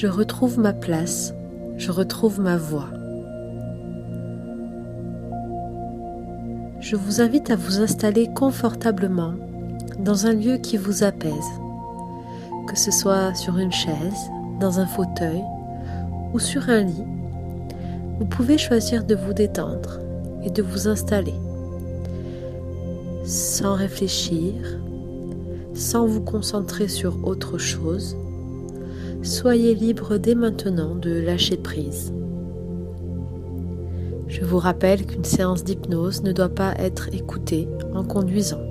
Je retrouve ma place, je retrouve ma voix. Je vous invite à vous installer confortablement dans un lieu qui vous apaise, que ce soit sur une chaise, dans un fauteuil ou sur un lit. Vous pouvez choisir de vous détendre et de vous installer sans réfléchir, sans vous concentrer sur autre chose. Soyez libre dès maintenant de lâcher prise. Je vous rappelle qu'une séance d'hypnose ne doit pas être écoutée en conduisant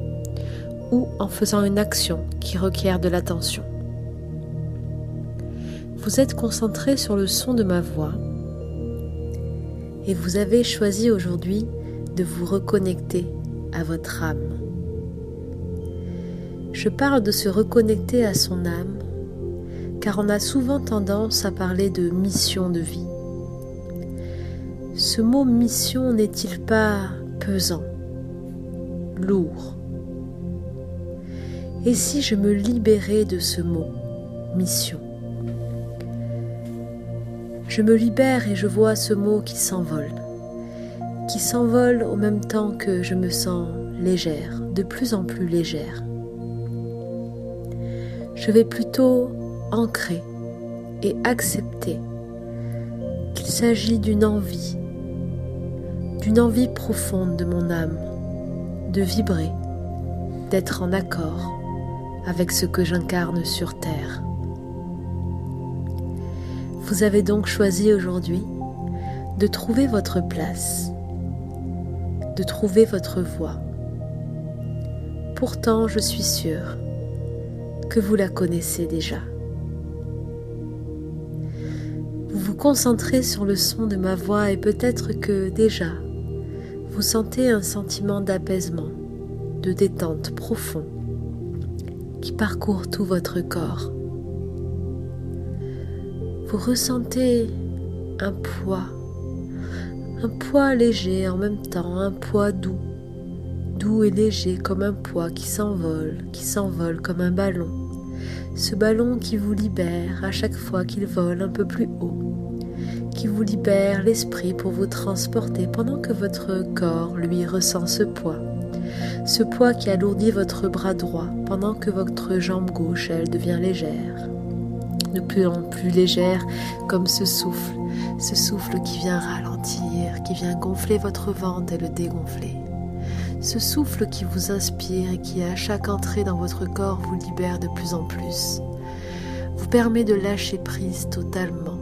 ou en faisant une action qui requiert de l'attention. Vous êtes concentré sur le son de ma voix et vous avez choisi aujourd'hui de vous reconnecter à votre âme. Je parle de se reconnecter à son âme car on a souvent tendance à parler de mission de vie. Ce mot mission n'est-il pas pesant, lourd? Et si je me libérais de ce mot, mission? Je me libère et je vois ce mot qui s'envole qui s'envole au même temps que je me sens légère, de plus en plus légère. Je vais plutôt ancrer et accepter qu'il s'agit d'une envie, d'une envie profonde de mon âme, de vibrer, d'être en accord avec ce que j'incarne sur Terre. Vous avez donc choisi aujourd'hui de trouver votre place de trouver votre voie. Pourtant, je suis sûre que vous la connaissez déjà. Concentrez sur le son de ma voix et peut-être que déjà vous sentez un sentiment d'apaisement, de détente profond qui parcourt tout votre corps. Vous ressentez un poids un poids léger en même temps, un poids doux, doux et léger comme un poids qui s'envole, qui s'envole comme un ballon. Ce ballon qui vous libère à chaque fois qu'il vole un peu plus haut, qui vous libère l'esprit pour vous transporter pendant que votre corps, lui, ressent ce poids. Ce poids qui alourdit votre bras droit pendant que votre jambe gauche, elle, devient légère. De plus en plus légère comme ce souffle ce souffle qui vient ralentir, qui vient gonfler votre ventre et le dégonfler. Ce souffle qui vous inspire et qui à chaque entrée dans votre corps vous libère de plus en plus, vous permet de lâcher prise totalement,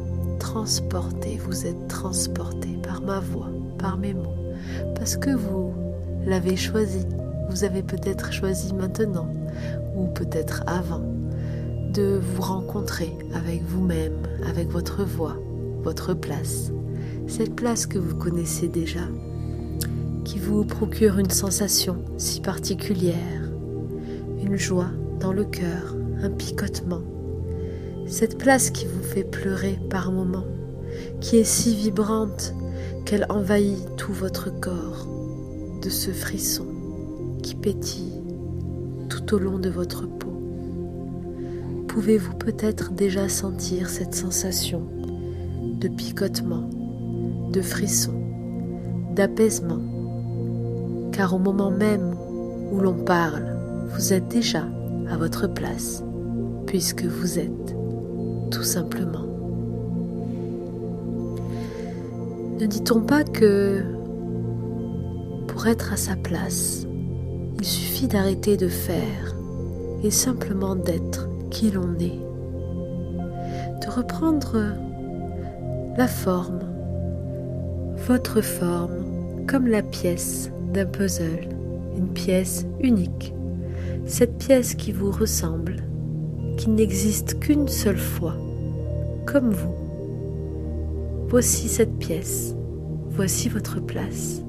transporté, vous êtes transporté par ma voix, par mes mots, parce que vous l'avez choisi, vous avez peut-être choisi maintenant ou peut-être avant de vous rencontrer avec vous-même, avec votre voix, votre place, cette place que vous connaissez déjà, qui vous procure une sensation si particulière, une joie dans le cœur, un picotement, cette place qui vous fait pleurer par moments, qui est si vibrante qu'elle envahit tout votre corps de ce frisson qui pétille tout au long de votre peau. Pouvez-vous peut-être déjà sentir cette sensation de picotement, de frisson, d'apaisement, car au moment même où l'on parle, vous êtes déjà à votre place, puisque vous êtes tout simplement. Ne dit-on pas que pour être à sa place, il suffit d'arrêter de faire et simplement d'être qui l'on est, de reprendre la forme, votre forme, comme la pièce d'un puzzle, une pièce unique, cette pièce qui vous ressemble, qui n'existe qu'une seule fois, comme vous. Voici cette pièce, voici votre place.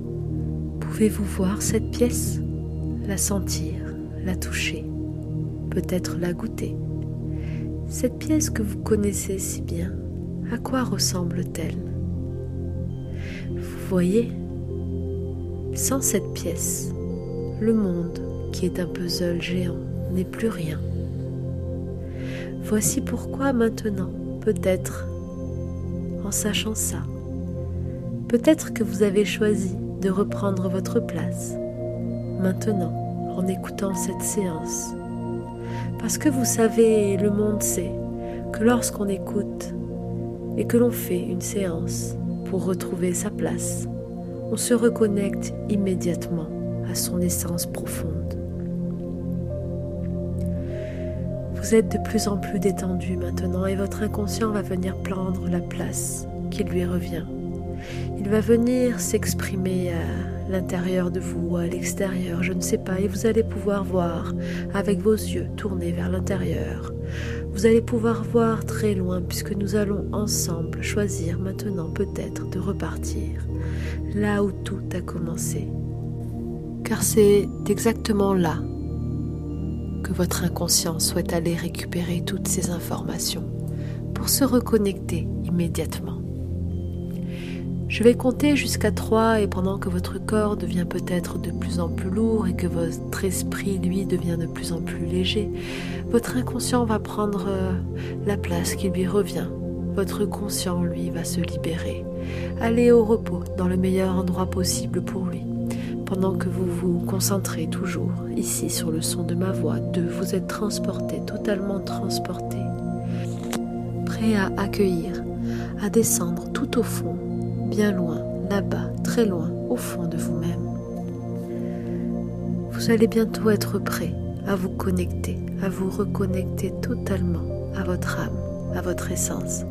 Pouvez-vous voir cette pièce, la sentir, la toucher, peut-être la goûter Cette pièce que vous connaissez si bien, à quoi ressemble-t-elle? Vous voyez, sans cette pièce, le monde, qui est un puzzle géant, n'est plus rien. Voici pourquoi maintenant, peut-être, en sachant ça, peut-être que vous avez choisi de reprendre votre place maintenant en écoutant cette séance. Parce que vous savez, le monde sait que lorsqu'on écoute et que l'on fait une séance pour retrouver sa place, on se reconnecte immédiatement à son essence profonde. Vous êtes de plus en plus détendu maintenant et votre inconscient va venir prendre la place qui lui revient. Il va venir s'exprimer à l'intérieur de vous, à l'extérieur, je ne sais pas, et vous allez pouvoir voir avec vos yeux tournés vers l'intérieur. Vous allez pouvoir voir très loin puisque nous allons ensemble choisir maintenant peut-être de repartir là où tout a commencé. Car c'est exactement là que votre inconscient souhaite aller récupérer toutes ces informations pour se reconnecter immédiatement. Je vais compter jusqu'à 3 et pendant que votre corps devient peut-être de plus en plus lourd et que votre esprit, lui, devient de plus en plus léger, votre inconscient va prendre euh, la place qui lui revient. Votre conscient, lui, va se libérer. Allez au repos dans le meilleur endroit possible pour lui. Pendant que vous vous concentrez toujours ici sur le son de ma voix, de vous êtes transporté, totalement transporté, prêt à accueillir, à descendre tout au fond bien loin, là-bas, très loin, au fond de vous-même. Vous allez bientôt être prêt à vous connecter, à vous reconnecter totalement à votre âme, à votre essence,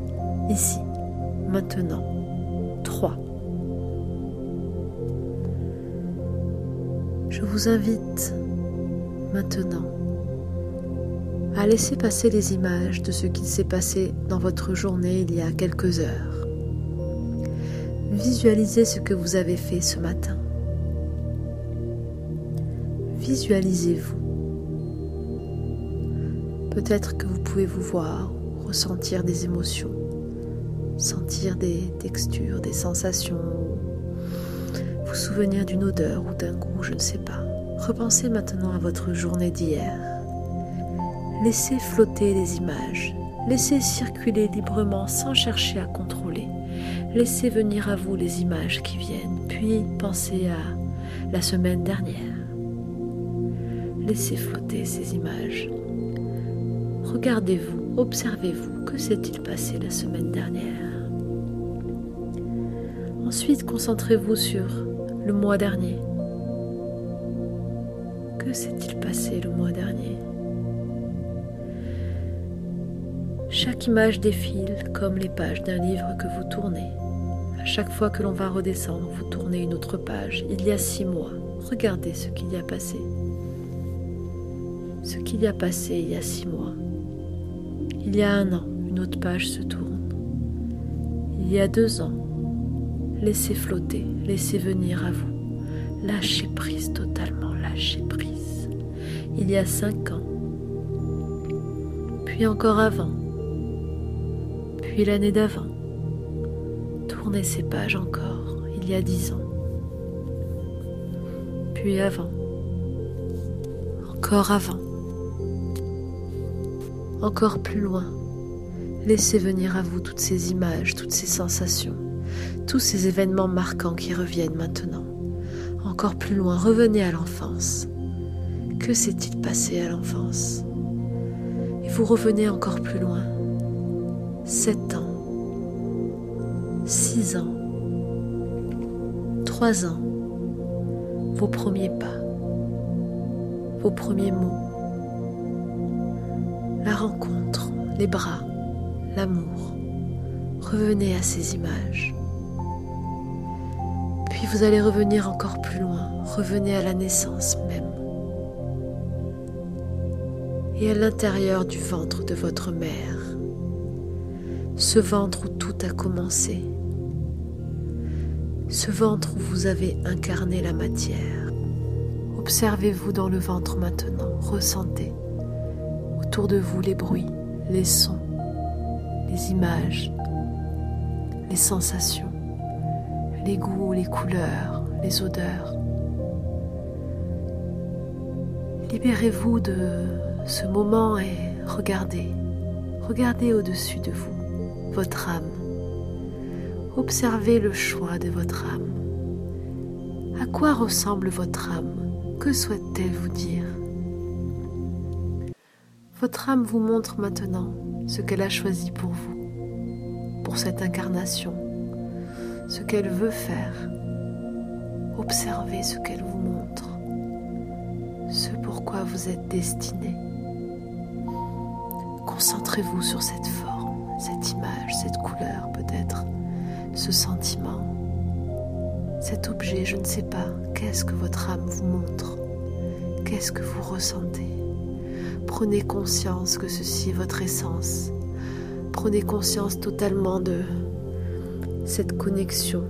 ici, maintenant. 3. Je vous invite maintenant à laisser passer les images de ce qui s'est passé dans votre journée il y a quelques heures. Visualisez ce que vous avez fait ce matin. Visualisez-vous. Peut-être que vous pouvez vous voir, ressentir des émotions, sentir des textures, des sensations, vous souvenir d'une odeur ou d'un goût, je ne sais pas. Repensez maintenant à votre journée d'hier. Laissez flotter les images, laissez circuler librement sans chercher à contrôler. Laissez venir à vous les images qui viennent, puis pensez à la semaine dernière. Laissez flotter ces images. Regardez-vous, observez-vous, que s'est-il passé la semaine dernière Ensuite, concentrez-vous sur le mois dernier. S'est-il passé le mois dernier Chaque image défile comme les pages d'un livre que vous tournez. Chaque fois que l'on va redescendre, vous tournez une autre page. Il y a six mois. Regardez ce qu'il y a passé. Ce qu'il y a passé il y a six mois. Il y a un an, une autre page se tourne. Il y a deux ans. Laissez flotter, laissez venir à vous. Lâchez prise totalement, lâchez prise. Il y a cinq ans. Puis encore avant. Puis l'année d'avant tournez ces pages encore, il y a dix ans, puis avant, encore avant, encore plus loin. Laissez venir à vous toutes ces images, toutes ces sensations, tous ces événements marquants qui reviennent maintenant. Encore plus loin, revenez à l'enfance. Que s'est-il passé à l'enfance Et vous revenez encore plus loin. Sept ans 6 ans, 3 ans, vos premiers pas, vos premiers mots, la rencontre, les bras, l'amour. Revenez à ces images. Puis vous allez revenir encore plus loin, revenez à la naissance même. Et à l'intérieur du ventre de votre mère, ce ventre où tout a commencé, ce ventre où vous avez incarné la matière. Observez-vous dans le ventre maintenant, ressentez autour de vous les bruits, les sons, les images, les sensations, les goûts, les couleurs, les odeurs. Libérez-vous de ce moment et regardez, regardez au-dessus de vous. votre âme. Observez le choix de votre âme. À quoi ressemble votre âme? Que souhaite-t-elle vous dire? Votre âme vous montre maintenant ce qu'elle a choisi pour vous, pour cette incarnation, ce qu'elle veut faire. Observez ce qu'elle vous montre, ce pourquoi vous êtes destiné. Concentrez-vous sur cette forme, cette image, cette couleur peut-être, ce sentiment, cet objet, je ne sais pas, qu'est-ce que votre âme vous montre? Qu'est-ce que vous ressentez? Prenez conscience que ceci est votre essence. Prenez conscience totalement de cette connexion,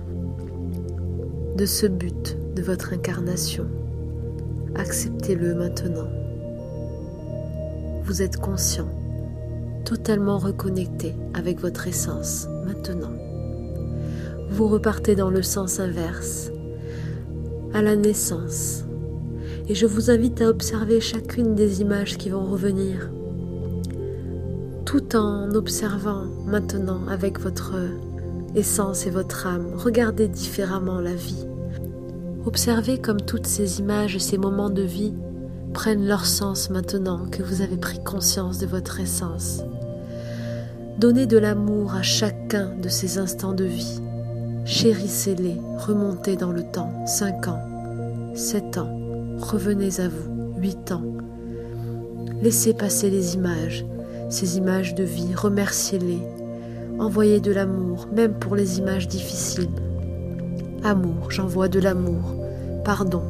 de ce but de votre incarnation. Acceptez-le maintenant. Vous êtes conscient totalement reconnecté avec votre essence maintenant. Vous repartez dans le sens inverse, à la naissance, et je vous invite à observer chacune des images qui vont revenir, tout en observant maintenant avec votre essence et votre âme. Regardez différemment la vie. Observez comme toutes ces images et ces moments de vie prennent leur sens maintenant que vous avez pris conscience de votre essence. Donnez de l'amour à chacun de ces instants de vie. Chérissez-les, remontez dans le temps, 5 ans, 7 ans, revenez à vous, 8 ans. Laissez passer les images, ces images de vie, remerciez-les. Envoyez de l'amour, même pour les images difficiles. Amour, j'envoie de l'amour. Pardon,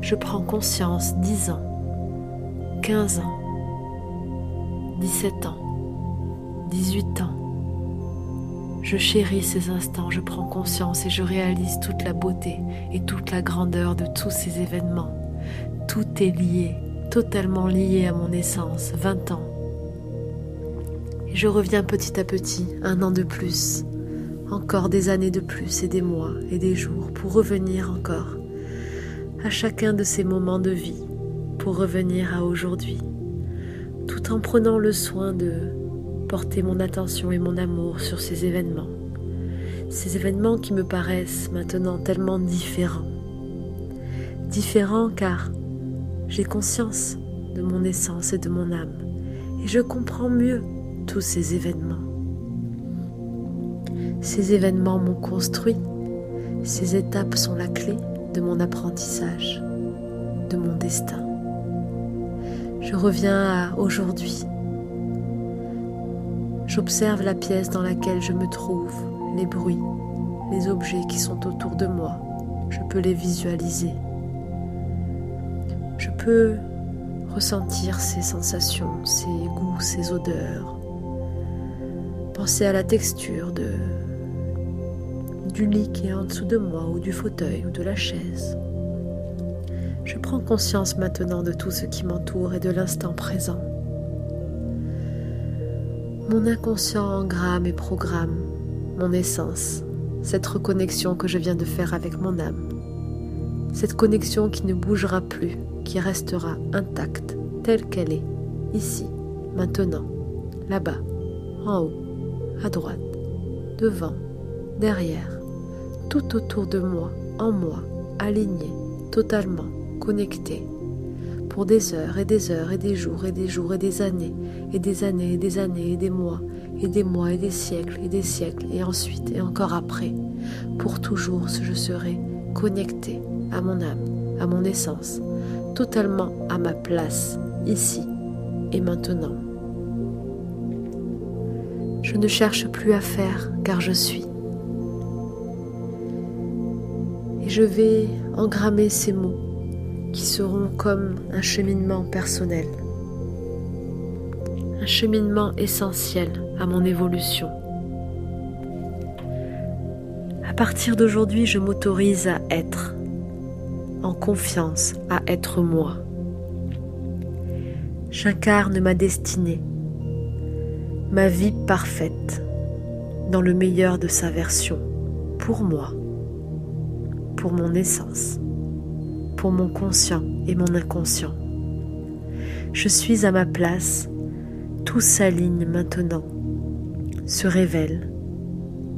je prends conscience, 10 ans, 15 ans, 17 ans. 18 ans. Je chéris ces instants, je prends conscience et je réalise toute la beauté et toute la grandeur de tous ces événements. Tout est lié, totalement lié à mon essence, 20 ans. Et je reviens petit à petit, un an de plus, encore des années de plus et des mois et des jours pour revenir encore à chacun de ces moments de vie, pour revenir à aujourd'hui, tout en prenant le soin de porter mon attention et mon amour sur ces événements. Ces événements qui me paraissent maintenant tellement différents. Différents car j'ai conscience de mon essence et de mon âme et je comprends mieux tous ces événements. Ces événements m'ont construit, ces étapes sont la clé de mon apprentissage, de mon destin. Je reviens à aujourd'hui J'observe la pièce dans laquelle je me trouve, les bruits, les objets qui sont autour de moi. Je peux les visualiser. Je peux ressentir ces sensations, ces goûts, ces odeurs. Penser à la texture de, du lit qui est en dessous de moi ou du fauteuil ou de la chaise. Je prends conscience maintenant de tout ce qui m'entoure et de l'instant présent. Mon inconscient engramme et programme mon essence, cette reconnexion que je viens de faire avec mon âme. Cette connexion qui ne bougera plus, qui restera intacte, telle qu'elle est, ici, maintenant, là-bas, en haut, à droite, devant, derrière, tout autour de moi, en moi, aligné, totalement connecté pour des heures et des heures et des jours et des jours et des années et des années et des années et des mois et des mois et des siècles et des siècles et ensuite et encore après. Pour toujours je serai connecté à mon âme, à mon essence, totalement à ma place, ici et maintenant. Je ne cherche plus à faire car je suis. Et je vais engrammer ces mots qui seront comme un cheminement personnel, un cheminement essentiel à mon évolution. À partir d'aujourd'hui, je m'autorise à être, en confiance à être moi. J'incarne ma destinée, ma vie parfaite, dans le meilleur de sa version, pour moi, pour mon essence pour mon conscient et mon inconscient. Je suis à ma place, tout s'aligne maintenant se révèle.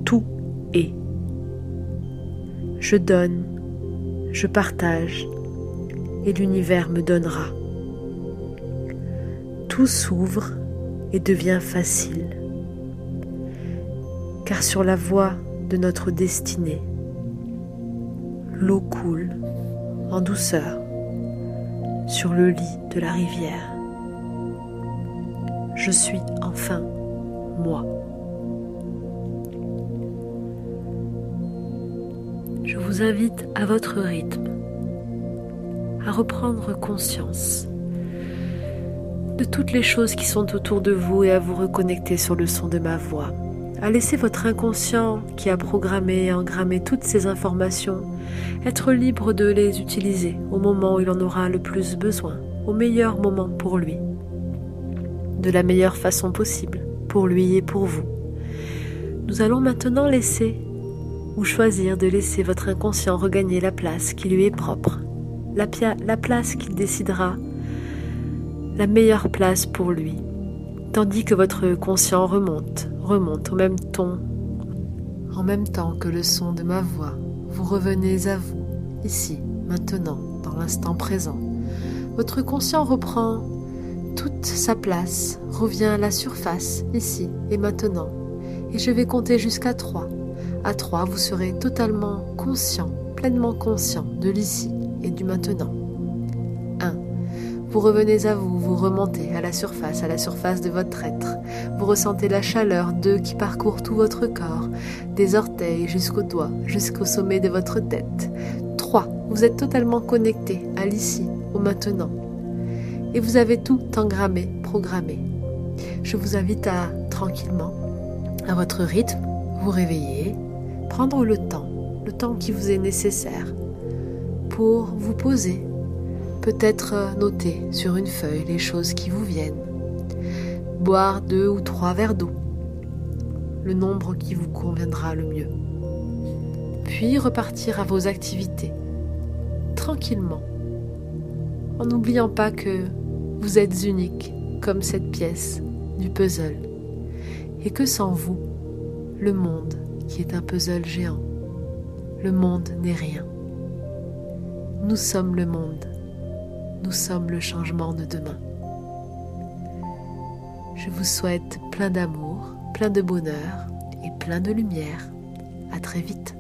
Tout est. Je donne, je partage, et l'univers me donnera. Tout s'ouvre et devient facile, car sur la voie de notre destinée, l'eau coule en douceur sur le lit de la rivière. Je suis enfin moi. Je vous invite à votre rythme à reprendre conscience de toutes les choses qui sont autour de vous et à vous reconnecter sur le son de ma voix, à laisser votre inconscient qui a programmé et engrammé toutes ces informations être libre de les utiliser au moment où il en aura le plus besoin, au meilleur moment pour lui, de la meilleure façon possible, pour lui et pour vous. Nous allons maintenant laisser ou choisir de laisser votre inconscient regagner la place qui lui est propre, la, la place qu'il décidera la meilleure place pour lui, tandis que votre conscient remonte, remonte au même ton, en même temps que le son de ma voix. Vous revenez à vous, ici, maintenant, dans l'instant présent. Votre conscient reprend toute sa place, revient à la surface, ici et maintenant. Et je vais compter jusqu'à trois. À trois, vous serez totalement conscient, pleinement conscient de l'ici et du maintenant. Vous revenez à vous, vous remontez à la surface, à la surface de votre être. Vous ressentez la chaleur d'eux qui parcourt tout votre corps, des orteils jusqu'aux doigts, jusqu'au sommet de votre tête. 3. Vous êtes totalement connecté à l'ici, au maintenant. Et vous avez tout engrammé, programmé. Je vous invite à, tranquillement, à votre rythme, vous réveiller, prendre le temps, le temps qui vous est nécessaire pour vous poser Peut-être noter sur une feuille les choses qui vous viennent. Boire deux ou trois verres d'eau, le nombre qui vous conviendra le mieux. Puis repartir à vos activités, tranquillement, en n'oubliant pas que vous êtes unique comme cette pièce du puzzle, et que sans vous, le monde, qui est un puzzle géant, le monde n'est rien. Nous sommes le monde nous sommes le changement de demain. Je vous souhaite plein d'amour, plein de bonheur et plein de lumière. À très vite.